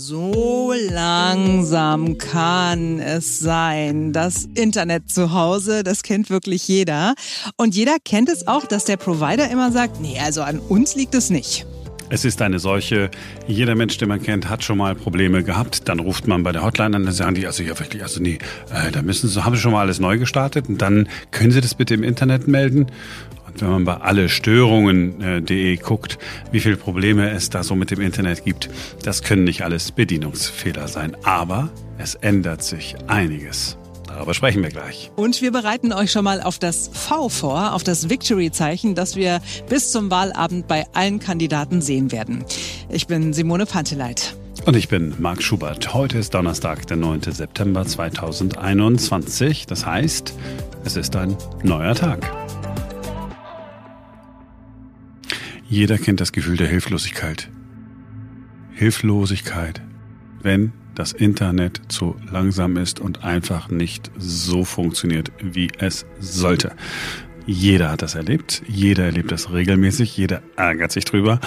So langsam kann es sein. Das Internet zu Hause, das kennt wirklich jeder. Und jeder kennt es auch, dass der Provider immer sagt, nee, also an uns liegt es nicht. Es ist eine solche, jeder Mensch, den man kennt, hat schon mal Probleme gehabt. Dann ruft man bei der Hotline an, dann sagen die, also ja wirklich, also nee, äh, da müssen Sie, haben Sie schon mal alles neu gestartet und dann können Sie das bitte im Internet melden wenn man bei allestörungen.de guckt, wie viele Probleme es da so mit dem Internet gibt. Das können nicht alles Bedienungsfehler sein, aber es ändert sich einiges. Darüber sprechen wir gleich. Und wir bereiten euch schon mal auf das V vor, auf das Victory-Zeichen, das wir bis zum Wahlabend bei allen Kandidaten sehen werden. Ich bin Simone Panteleit. Und ich bin Marc Schubert. Heute ist Donnerstag, der 9. September 2021. Das heißt, es ist ein neuer Tag. Jeder kennt das Gefühl der Hilflosigkeit. Hilflosigkeit, wenn das Internet zu langsam ist und einfach nicht so funktioniert, wie es sollte. Jeder hat das erlebt, jeder erlebt das regelmäßig, jeder ärgert sich drüber.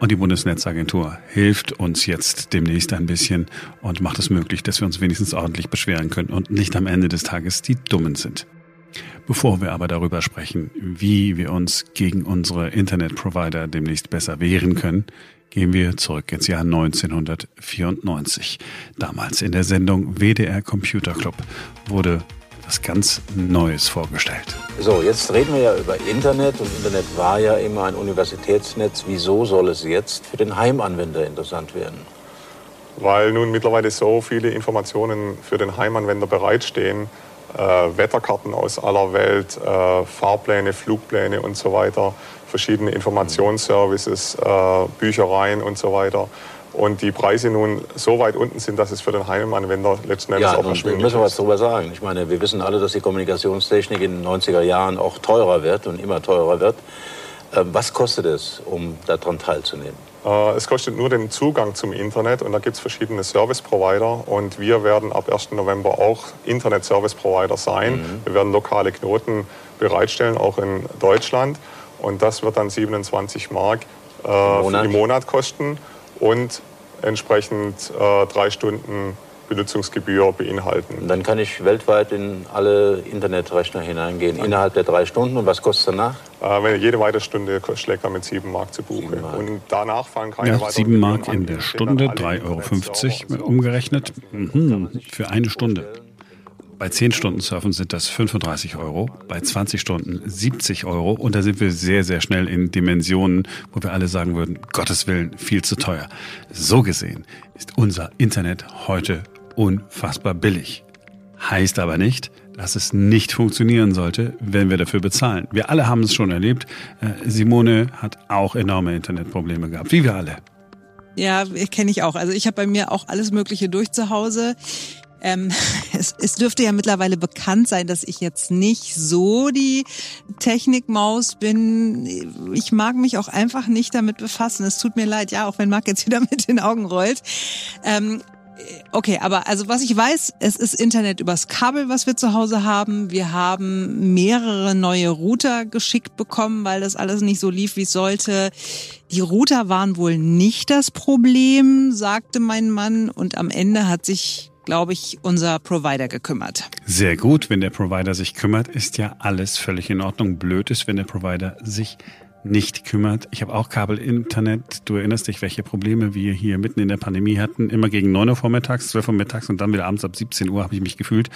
Und die Bundesnetzagentur hilft uns jetzt demnächst ein bisschen und macht es möglich, dass wir uns wenigstens ordentlich beschweren können und nicht am Ende des Tages die Dummen sind. Bevor wir aber darüber sprechen, wie wir uns gegen unsere Internetprovider demnächst besser wehren können, gehen wir zurück ins Jahr 1994. Damals in der Sendung WDR Computer Club wurde was ganz Neues vorgestellt. So, jetzt reden wir ja über Internet und Internet war ja immer ein Universitätsnetz. Wieso soll es jetzt für den Heimanwender interessant werden? Weil nun mittlerweile so viele Informationen für den Heimanwender bereitstehen, Wetterkarten aus aller Welt, äh, Fahrpläne, Flugpläne und so weiter, verschiedene Informationsservices, äh, Büchereien und so weiter. Und die Preise nun so weit unten sind, dass es für den Heimanwender letzten Endes ja, auch erschwinglich müssen wir was darüber sagen. Ich meine, wir wissen alle, dass die Kommunikationstechnik in den 90er Jahren auch teurer wird und immer teurer wird. Ähm, was kostet es, um daran teilzunehmen? Äh, es kostet nur den Zugang zum Internet und da gibt es verschiedene Service Provider und wir werden ab 1. November auch Internet Service Provider sein. Mhm. Wir werden lokale Knoten bereitstellen, auch in Deutschland und das wird dann 27 Mark äh, im Monat kosten und entsprechend äh, drei Stunden Benutzungsgebühr beinhalten. Dann kann ich weltweit in alle Internetrechner hineingehen, Nein. innerhalb der drei Stunden. Und was kostet danach? Äh, wenn jede weitere Stunde schlägt er mit 7 Mark zu Buche. Und danach fallen keine ja, weiteren 7 Mark in der Stunde, 3,50 Euro umgerechnet. Mhm, für eine Stunde. Bei 10 Stunden Surfen sind das 35 Euro, bei 20 Stunden 70 Euro und da sind wir sehr, sehr schnell in Dimensionen, wo wir alle sagen würden, Gottes Willen, viel zu teuer. So gesehen ist unser Internet heute unfassbar billig. Heißt aber nicht, dass es nicht funktionieren sollte, wenn wir dafür bezahlen. Wir alle haben es schon erlebt. Äh, Simone hat auch enorme Internetprobleme gehabt, wie wir alle. Ja, kenne ich auch. Also ich habe bei mir auch alles Mögliche durch zu Hause. Ähm, es, es dürfte ja mittlerweile bekannt sein, dass ich jetzt nicht so die Technikmaus bin. Ich mag mich auch einfach nicht damit befassen. Es tut mir leid, ja, auch wenn Marc jetzt wieder mit den Augen rollt. Ähm, Okay, aber also was ich weiß, es ist Internet übers Kabel, was wir zu Hause haben. Wir haben mehrere neue Router geschickt bekommen, weil das alles nicht so lief, wie es sollte. Die Router waren wohl nicht das Problem, sagte mein Mann. Und am Ende hat sich glaube ich, unser Provider gekümmert. Sehr gut, wenn der Provider sich kümmert, ist ja alles völlig in Ordnung. Blöd ist, wenn der Provider sich nicht kümmert. Ich habe auch Kabel-Internet. Du erinnerst dich, welche Probleme wir hier mitten in der Pandemie hatten. Immer gegen 9 Uhr vormittags, 12 Uhr mittags und dann wieder abends ab 17 Uhr habe ich mich gefühlt,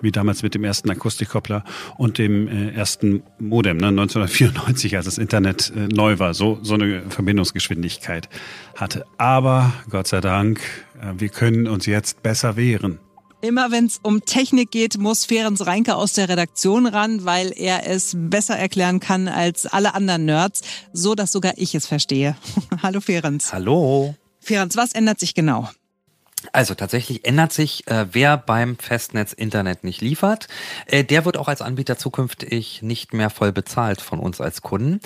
wie damals mit dem ersten Akustikkoppler und dem äh, ersten Modem, ne, 1994, als das Internet äh, neu war, so, so eine Verbindungsgeschwindigkeit hatte. Aber Gott sei Dank, äh, wir können uns jetzt besser wehren. Immer wenn es um Technik geht, muss Ferenc Reinke aus der Redaktion ran, weil er es besser erklären kann als alle anderen Nerds, so dass sogar ich es verstehe. Hallo Ferenc. Hallo. Ferenc, was ändert sich genau? Also tatsächlich ändert sich, äh, wer beim Festnetz Internet nicht liefert, äh, der wird auch als Anbieter zukünftig nicht mehr voll bezahlt von uns als Kunden.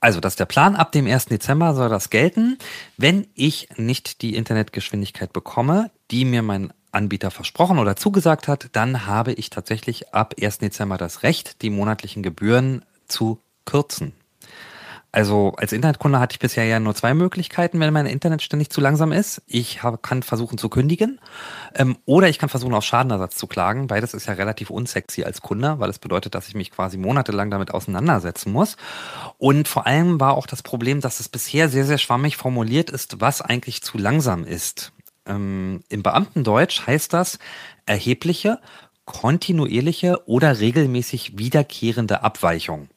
Also, das ist der Plan. Ab dem 1. Dezember soll das gelten. Wenn ich nicht die Internetgeschwindigkeit bekomme, die mir mein Anbieter versprochen oder zugesagt hat, dann habe ich tatsächlich ab 1. Dezember das Recht, die monatlichen Gebühren zu kürzen. Also als Internetkunde hatte ich bisher ja nur zwei Möglichkeiten, wenn mein Internet ständig zu langsam ist. Ich hab, kann versuchen zu kündigen ähm, oder ich kann versuchen auf Schadenersatz zu klagen. Beides ist ja relativ unsexy als Kunde, weil es bedeutet, dass ich mich quasi monatelang damit auseinandersetzen muss. Und vor allem war auch das Problem, dass es bisher sehr, sehr schwammig formuliert ist, was eigentlich zu langsam ist. Ähm, Im Beamtendeutsch heißt das erhebliche, kontinuierliche oder regelmäßig wiederkehrende Abweichung.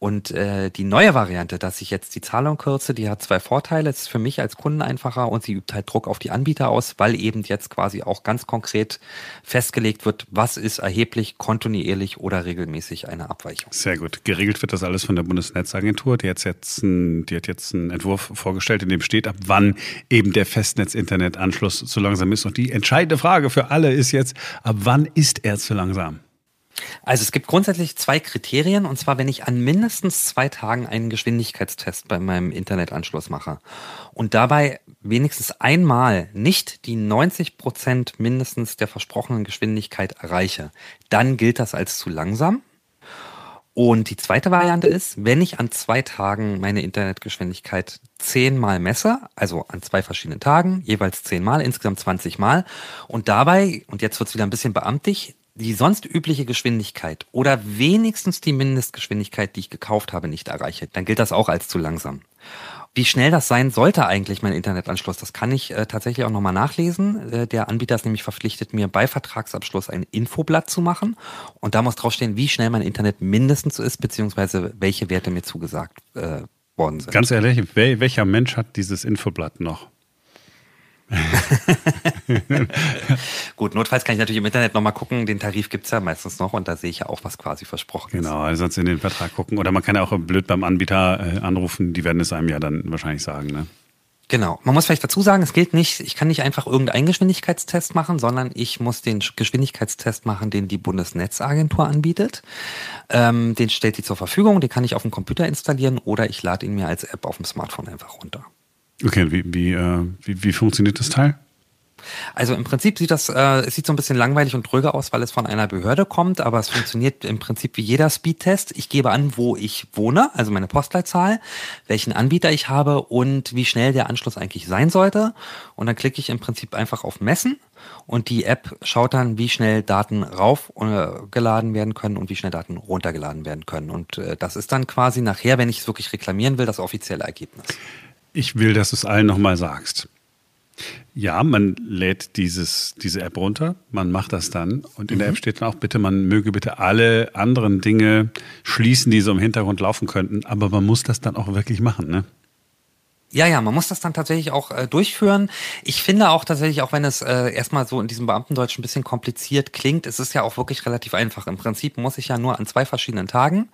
Und äh, die neue Variante, dass ich jetzt die Zahlung kürze, die hat zwei Vorteile. Es ist für mich als Kunden einfacher und sie übt halt Druck auf die Anbieter aus, weil eben jetzt quasi auch ganz konkret festgelegt wird, was ist erheblich, kontinuierlich oder regelmäßig eine Abweichung. Sehr gut. Geregelt wird das alles von der Bundesnetzagentur. Die hat jetzt, ein, die hat jetzt einen Entwurf vorgestellt, in dem steht, ab wann eben der Festnetz-Internet-Anschluss zu langsam ist. Und die entscheidende Frage für alle ist jetzt, ab wann ist er zu langsam? Also es gibt grundsätzlich zwei Kriterien, und zwar wenn ich an mindestens zwei Tagen einen Geschwindigkeitstest bei meinem Internetanschluss mache und dabei wenigstens einmal nicht die 90 Prozent mindestens der versprochenen Geschwindigkeit erreiche, dann gilt das als zu langsam. Und die zweite Variante ist, wenn ich an zwei Tagen meine Internetgeschwindigkeit zehnmal messe, also an zwei verschiedenen Tagen, jeweils zehnmal, insgesamt 20 Mal, und dabei, und jetzt wird es wieder ein bisschen beamtig, die sonst übliche Geschwindigkeit oder wenigstens die Mindestgeschwindigkeit, die ich gekauft habe, nicht erreiche, dann gilt das auch als zu langsam. Wie schnell das sein sollte eigentlich, mein Internetanschluss, das kann ich äh, tatsächlich auch nochmal nachlesen. Äh, der Anbieter ist nämlich verpflichtet, mir bei Vertragsabschluss ein Infoblatt zu machen. Und da muss draufstehen, wie schnell mein Internet mindestens ist, beziehungsweise welche Werte mir zugesagt äh, worden sind. Ganz ehrlich, welcher Mensch hat dieses Infoblatt noch? Gut, notfalls kann ich natürlich im Internet nochmal gucken. Den Tarif gibt es ja meistens noch und da sehe ich ja auch, was quasi versprochen ist. Genau, also sonst in den Vertrag gucken. Oder man kann ja auch blöd beim Anbieter äh, anrufen, die werden es einem ja dann wahrscheinlich sagen, ne? Genau. Man muss vielleicht dazu sagen, es gilt nicht, ich kann nicht einfach irgendeinen Geschwindigkeitstest machen, sondern ich muss den Geschwindigkeitstest machen, den die Bundesnetzagentur anbietet. Ähm, den stellt die zur Verfügung, den kann ich auf dem Computer installieren oder ich lade ihn mir als App auf dem Smartphone einfach runter. Okay, wie, wie, äh, wie, wie funktioniert das Teil? Also im Prinzip sieht das, äh, es sieht so ein bisschen langweilig und dröge aus, weil es von einer Behörde kommt, aber es funktioniert im Prinzip wie jeder Speedtest. Ich gebe an, wo ich wohne, also meine Postleitzahl, welchen Anbieter ich habe und wie schnell der Anschluss eigentlich sein sollte. Und dann klicke ich im Prinzip einfach auf Messen und die App schaut dann, wie schnell Daten raufgeladen werden können und wie schnell Daten runtergeladen werden können. Und äh, das ist dann quasi nachher, wenn ich es wirklich reklamieren will, das offizielle Ergebnis. Ich will, dass du es allen nochmal sagst. Ja, man lädt dieses, diese App runter, man macht das dann und in mhm. der App steht dann auch bitte, man möge bitte alle anderen Dinge schließen, die so im Hintergrund laufen könnten, aber man muss das dann auch wirklich machen, ne? Ja, ja, man muss das dann tatsächlich auch äh, durchführen. Ich finde auch tatsächlich, auch wenn es äh, erstmal so in diesem Beamtendeutsch ein bisschen kompliziert klingt, es ist ja auch wirklich relativ einfach. Im Prinzip muss ich ja nur an zwei verschiedenen Tagen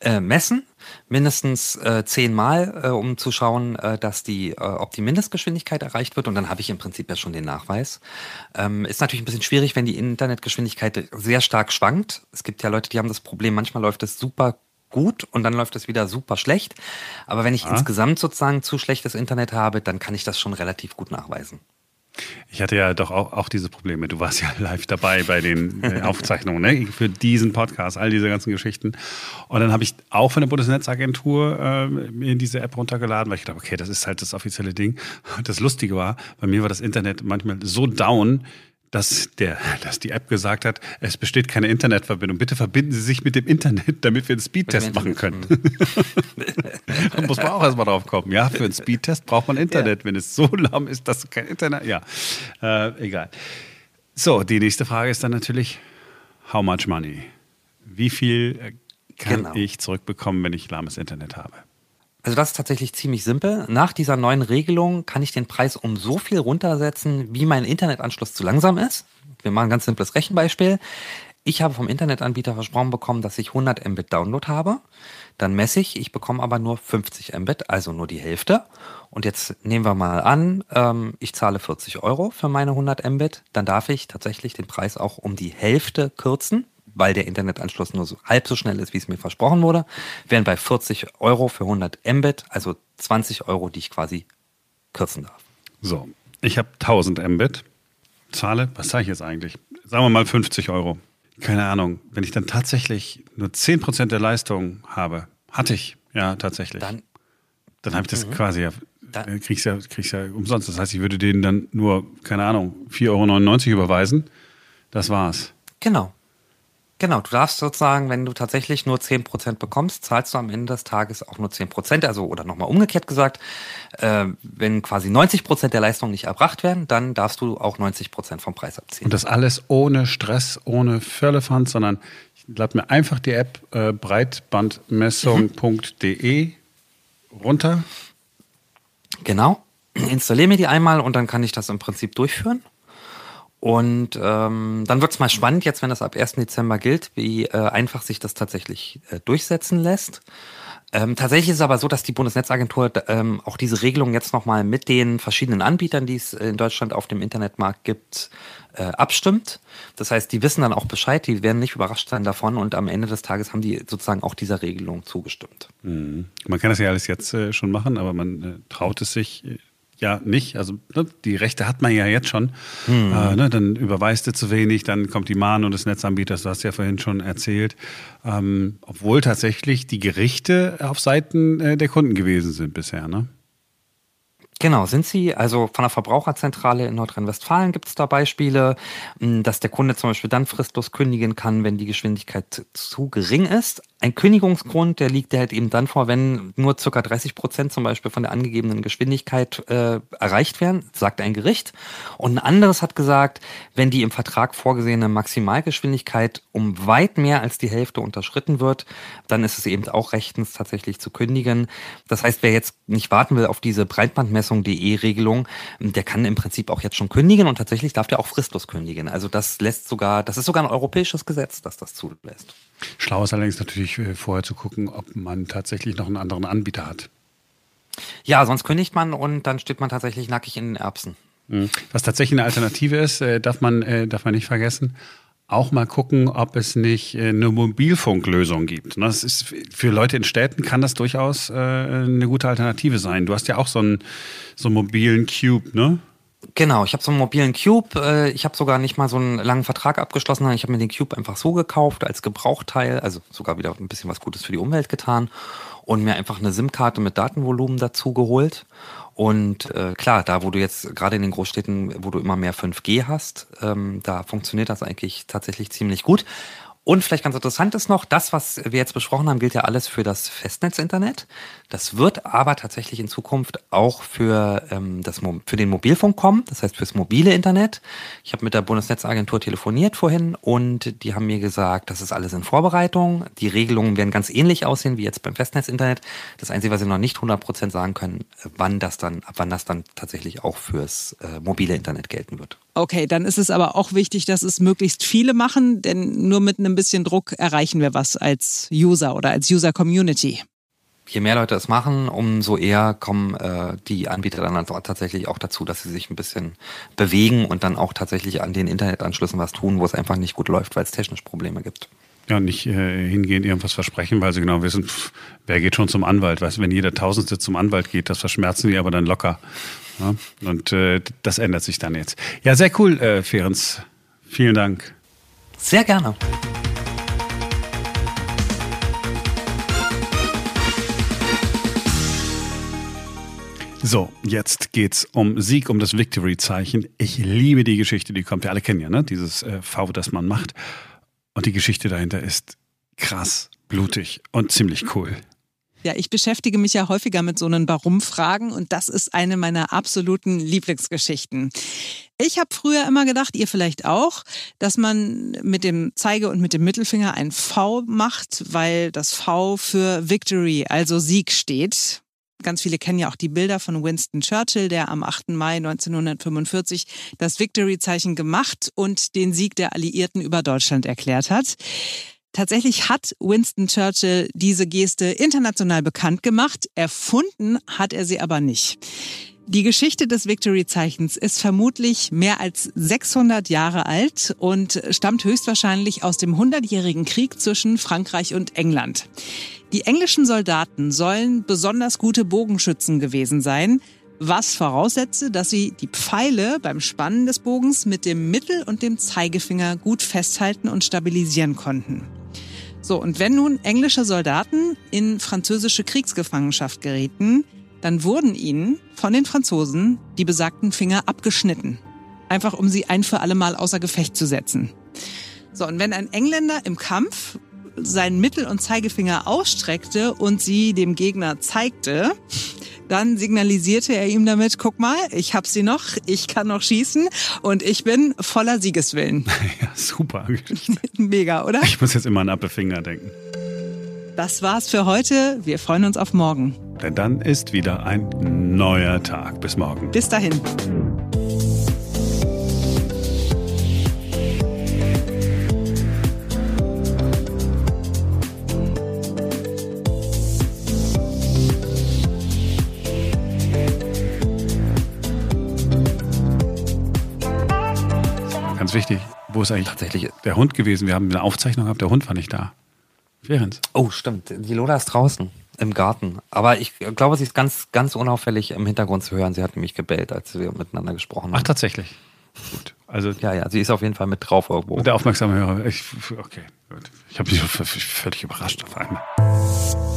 äh, messen, mindestens äh, zehnmal, äh, um zu schauen, äh, dass die, äh, ob die Mindestgeschwindigkeit erreicht wird. Und dann habe ich im Prinzip ja schon den Nachweis. Ähm, ist natürlich ein bisschen schwierig, wenn die Internetgeschwindigkeit sehr stark schwankt. Es gibt ja Leute, die haben das Problem, manchmal läuft es super gut und dann läuft es wieder super schlecht. Aber wenn ich ah. insgesamt sozusagen zu schlechtes Internet habe, dann kann ich das schon relativ gut nachweisen. Ich hatte ja doch auch, auch diese Probleme. Du warst ja live dabei bei den äh, Aufzeichnungen ne? für diesen Podcast, all diese ganzen Geschichten. Und dann habe ich auch von der Bundesnetzagentur äh, mir diese App runtergeladen, weil ich dachte, okay, das ist halt das offizielle Ding. Das Lustige war, bei mir war das Internet manchmal so down, dass, der, dass die App gesagt hat, es besteht keine Internetverbindung. Bitte verbinden Sie sich mit dem Internet, damit wir einen Speedtest machen können. da muss man auch erstmal drauf kommen. Ja, für einen Speedtest braucht man Internet. Ja. Wenn es so lahm ist, dass kein Internet. Ja, äh, egal. So, die nächste Frage ist dann natürlich: How much money? Wie viel äh, kann genau. ich zurückbekommen, wenn ich lahmes Internet habe? Also das ist tatsächlich ziemlich simpel. Nach dieser neuen Regelung kann ich den Preis um so viel runtersetzen, wie mein Internetanschluss zu langsam ist. Wir machen ein ganz simples Rechenbeispiel. Ich habe vom Internetanbieter versprochen bekommen, dass ich 100 Mbit Download habe. Dann messe ich, ich bekomme aber nur 50 Mbit, also nur die Hälfte. Und jetzt nehmen wir mal an, ähm, ich zahle 40 Euro für meine 100 Mbit. Dann darf ich tatsächlich den Preis auch um die Hälfte kürzen weil der Internetanschluss nur so halb so schnell ist, wie es mir versprochen wurde, wären bei 40 Euro für 100 Mbit, also 20 Euro, die ich quasi kürzen darf. So, ich habe 1000 Mbit, zahle, was zahle ich jetzt eigentlich? Sagen wir mal 50 Euro. Keine Ahnung, wenn ich dann tatsächlich nur 10% der Leistung habe, hatte ich, Ja, tatsächlich. Dann, dann habe ich das Mhm. quasi ja, Da- äh, kriegst ja, kriegst ja umsonst. Das heißt, ich würde denen dann nur, keine Ahnung, 4,99 Euro überweisen. Das war's. Genau. Genau, du darfst sozusagen, wenn du tatsächlich nur 10% bekommst, zahlst du am Ende des Tages auch nur 10%. Also, oder nochmal umgekehrt gesagt, äh, wenn quasi 90% der Leistungen nicht erbracht werden, dann darfst du auch 90% vom Preis abziehen. Und das alles ohne Stress, ohne Firlefanz, sondern ich lade mir einfach die App äh, breitbandmessung.de runter. Genau. Installiere mir die einmal und dann kann ich das im Prinzip durchführen. Und ähm, dann wird es mal spannend, jetzt wenn das ab 1. Dezember gilt, wie äh, einfach sich das tatsächlich äh, durchsetzen lässt. Ähm, tatsächlich ist es aber so, dass die Bundesnetzagentur ähm, auch diese Regelung jetzt nochmal mit den verschiedenen Anbietern, die es in Deutschland auf dem Internetmarkt gibt, äh, abstimmt. Das heißt, die wissen dann auch Bescheid, die werden nicht überrascht sein davon und am Ende des Tages haben die sozusagen auch dieser Regelung zugestimmt. Man kann das ja alles jetzt äh, schon machen, aber man äh, traut es sich äh, ja nicht. Also ne, die Rechte hat man ja jetzt schon. Äh, ne, dann überweist du zu wenig, dann kommt die Mahnung des Netzanbieters, du hast ja vorhin schon erzählt. Ähm, obwohl tatsächlich die Gerichte auf Seiten äh, der Kunden gewesen sind bisher. Ne? Genau, sind sie. Also von der Verbraucherzentrale in Nordrhein-Westfalen gibt es da Beispiele, mh, dass der Kunde zum Beispiel dann fristlos kündigen kann, wenn die Geschwindigkeit zu gering ist. Ein Kündigungsgrund, der liegt halt eben dann vor, wenn nur circa 30 Prozent zum Beispiel von der angegebenen Geschwindigkeit äh, erreicht werden, sagt ein Gericht. Und ein anderes hat gesagt, wenn die im Vertrag vorgesehene Maximalgeschwindigkeit um weit mehr als die Hälfte unterschritten wird, dann ist es eben auch rechtens tatsächlich zu kündigen. Das heißt, wer jetzt nicht warten will auf diese Breitbandmessung.de-Regelung, der kann im Prinzip auch jetzt schon kündigen und tatsächlich darf der auch fristlos kündigen. Also das lässt sogar, das ist sogar ein europäisches Gesetz, das das zulässt. Schlau ist allerdings natürlich äh, vorher zu gucken, ob man tatsächlich noch einen anderen Anbieter hat. Ja, sonst kündigt man und dann steht man tatsächlich nackig in den Erbsen. Mhm. Was tatsächlich eine Alternative ist, äh, darf man, äh, darf man nicht vergessen. Auch mal gucken, ob es nicht eine Mobilfunklösung gibt. Ne, Das ist für Leute in Städten kann das durchaus eine gute Alternative sein. Du hast ja auch so einen, so einen mobilen Cube, ne? Genau, ich habe so einen mobilen Cube. äh, Ich habe sogar nicht mal so einen langen Vertrag abgeschlossen, ich habe mir den Cube einfach so gekauft als Gebrauchteil, also sogar wieder ein bisschen was Gutes für die Umwelt getan und mir einfach eine SIM-Karte mit Datenvolumen dazu geholt. Und äh, klar, da wo du jetzt gerade in den Großstädten, wo du immer mehr 5G hast, ähm, da funktioniert das eigentlich tatsächlich ziemlich gut. Und vielleicht ganz interessant ist noch, das, was wir jetzt besprochen haben, gilt ja alles für das Festnetzinternet. Das wird aber tatsächlich in Zukunft auch für, ähm, das, für den Mobilfunk kommen, das heißt fürs mobile Internet. Ich habe mit der Bundesnetzagentur telefoniert vorhin und die haben mir gesagt, das ist alles in Vorbereitung. Die Regelungen werden ganz ähnlich aussehen wie jetzt beim Festnetzinternet. Das Einzige, was sie noch nicht 100% sagen können, wann das dann, ab wann das dann tatsächlich auch fürs äh, mobile Internet gelten wird. Okay, dann ist es aber auch wichtig, dass es möglichst viele machen, denn nur mit einem bisschen Druck erreichen wir was als User oder als User Community. Je mehr Leute es machen, umso eher kommen äh, die Anbieter dann also tatsächlich auch dazu, dass sie sich ein bisschen bewegen und dann auch tatsächlich an den Internetanschlüssen was tun, wo es einfach nicht gut läuft, weil es technisch Probleme gibt. Ja, nicht äh, hingehen, irgendwas versprechen, weil sie genau wissen, pff, wer geht schon zum Anwalt. Weißt du, wenn jeder Tausendste zum Anwalt geht, das verschmerzen die aber dann locker. Ja? Und äh, das ändert sich dann jetzt. Ja, sehr cool, äh, Ferenc. Vielen Dank. Sehr gerne. So, jetzt geht's um Sieg, um das Victory-Zeichen. Ich liebe die Geschichte, die kommt. Wir alle kennen ja, ne? Dieses äh, V, das man macht. Und die Geschichte dahinter ist krass, blutig und ziemlich cool. Ja, ich beschäftige mich ja häufiger mit so einen Warum-Fragen und das ist eine meiner absoluten Lieblingsgeschichten. Ich habe früher immer gedacht, ihr vielleicht auch, dass man mit dem Zeige- und mit dem Mittelfinger ein V macht, weil das V für Victory, also Sieg steht. Ganz viele kennen ja auch die Bilder von Winston Churchill, der am 8. Mai 1945 das Victory-Zeichen gemacht und den Sieg der Alliierten über Deutschland erklärt hat. Tatsächlich hat Winston Churchill diese Geste international bekannt gemacht. Erfunden hat er sie aber nicht. Die Geschichte des Victory-Zeichens ist vermutlich mehr als 600 Jahre alt und stammt höchstwahrscheinlich aus dem Hundertjährigen Krieg zwischen Frankreich und England. Die englischen Soldaten sollen besonders gute Bogenschützen gewesen sein, was voraussetze, dass sie die Pfeile beim Spannen des Bogens mit dem Mittel- und dem Zeigefinger gut festhalten und stabilisieren konnten. So, und wenn nun englische Soldaten in französische Kriegsgefangenschaft gerieten, dann wurden ihnen von den Franzosen die besagten Finger abgeschnitten. Einfach um sie ein für alle Mal außer Gefecht zu setzen. So, und wenn ein Engländer im Kampf seinen Mittel- und Zeigefinger ausstreckte und sie dem Gegner zeigte, dann signalisierte er ihm damit, guck mal, ich hab sie noch, ich kann noch schießen und ich bin voller Siegeswillen. Ja, super. Mega, oder? Ich muss jetzt immer an Apfelfinger denken. Das war's für heute. Wir freuen uns auf morgen. Denn dann ist wieder ein neuer Tag. Bis morgen. Bis dahin. Ganz wichtig, wo ist eigentlich Tatsächlich. der Hund gewesen? Wir haben eine Aufzeichnung gehabt, der Hund war nicht da. Ferenz. Oh, stimmt. Die Lola ist draußen im Garten. Aber ich glaube, sie ist ganz, ganz unauffällig im Hintergrund zu hören. Sie hat nämlich gebellt, als wir miteinander gesprochen Ach, haben. tatsächlich. Gut. Also Ja, ja, sie ist auf jeden Fall mit drauf irgendwo. der aufmerksame Hörer. Ich, okay, gut. Ich habe mich völlig überrascht auf einmal.